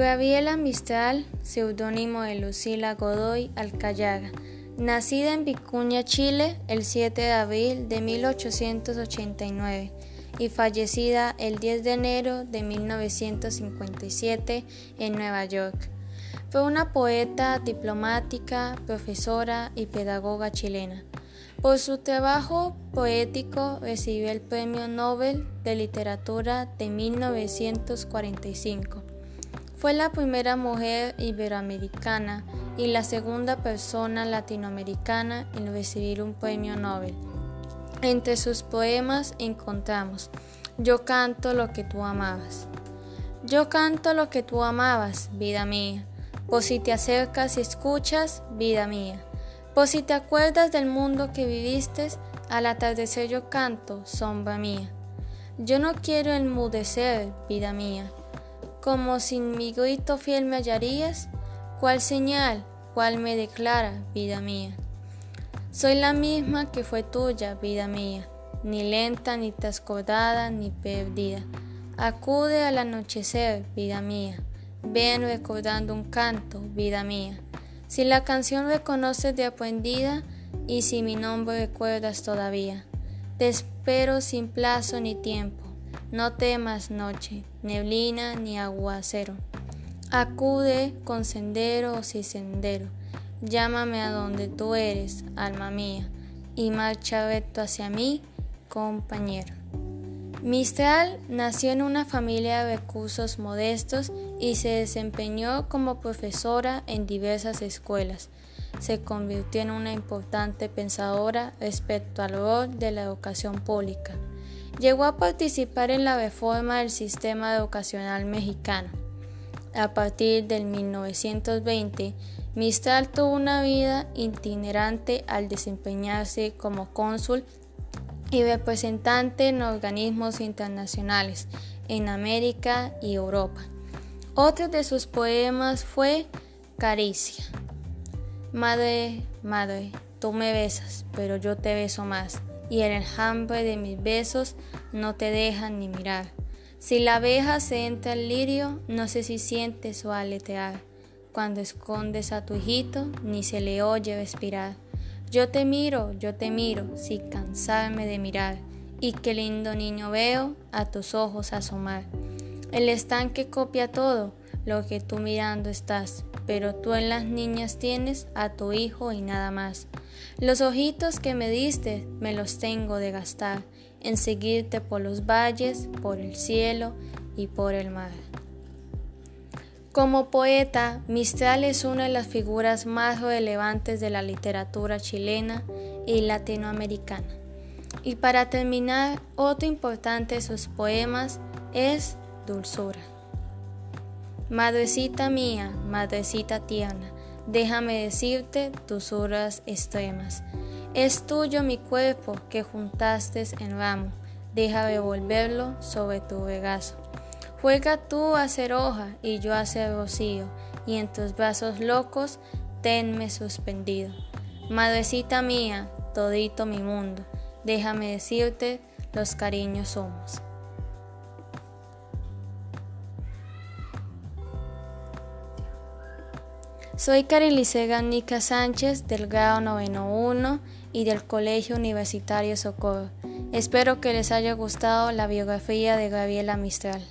Gabriela Mistral, seudónimo de Lucila Godoy Alcayaga, nacida en Vicuña, Chile, el 7 de abril de 1889 y fallecida el 10 de enero de 1957 en Nueva York. Fue una poeta, diplomática, profesora y pedagoga chilena. Por su trabajo poético recibió el Premio Nobel de Literatura de 1945. Fue la primera mujer iberoamericana y la segunda persona latinoamericana en recibir un premio Nobel. Entre sus poemas encontramos Yo canto lo que tú amabas. Yo canto lo que tú amabas, vida mía, por si te acercas y escuchas, vida mía por si te acuerdas del mundo que viviste, al atardecer yo canto, sombra mía. Yo no quiero enmudecer, vida mía, como sin mi grito fiel me hallarías, cuál señal, cuál me declara, vida mía. Soy la misma que fue tuya, vida mía, ni lenta, ni trascordada, ni perdida. Acude al anochecer, vida mía, ven recordando un canto, vida mía. Si la canción reconoces de aprendida y si mi nombre recuerdas todavía, te espero sin plazo ni tiempo. No temas noche, neblina ni aguacero. Acude con sendero o sin sendero. Llámame a donde tú eres, alma mía, y marcha recto hacia mí, compañero. Mistral nació en una familia de recursos modestos y se desempeñó como profesora en diversas escuelas. Se convirtió en una importante pensadora respecto al rol de la educación pública. Llegó a participar en la reforma del sistema educacional mexicano. A partir del 1920, Mistral tuvo una vida itinerante al desempeñarse como cónsul y representante en organismos internacionales en América y Europa. Otro de sus poemas fue Caricia. Madre, madre, tú me besas, pero yo te beso más, y el enjambre de mis besos no te dejan ni mirar. Si la abeja se entra al lirio, no sé si sientes su aletear. Cuando escondes a tu hijito, ni se le oye respirar. Yo te miro, yo te miro, sin cansarme de mirar, y qué lindo niño veo a tus ojos asomar. El estanque copia todo lo que tú mirando estás, pero tú en las niñas tienes a tu hijo y nada más. Los ojitos que me diste me los tengo de gastar en seguirte por los valles, por el cielo y por el mar. Como poeta, Mistral es una de las figuras más relevantes de la literatura chilena y latinoamericana. Y para terminar, otro importante de sus poemas es Dulzura. Madrecita mía, madrecita tierna, déjame decirte tus horas extremas. Es tuyo mi cuerpo que juntaste en ramo, deja devolverlo sobre tu regazo. Juega tú a ser hoja y yo a ser rocío, y en tus brazos locos tenme suspendido. Madrecita mía, todito mi mundo, déjame decirte, los cariños somos. Soy Carilicega Nica Sánchez del grado 91 y del Colegio Universitario Socorro. Espero que les haya gustado la biografía de Gabriela Mistral.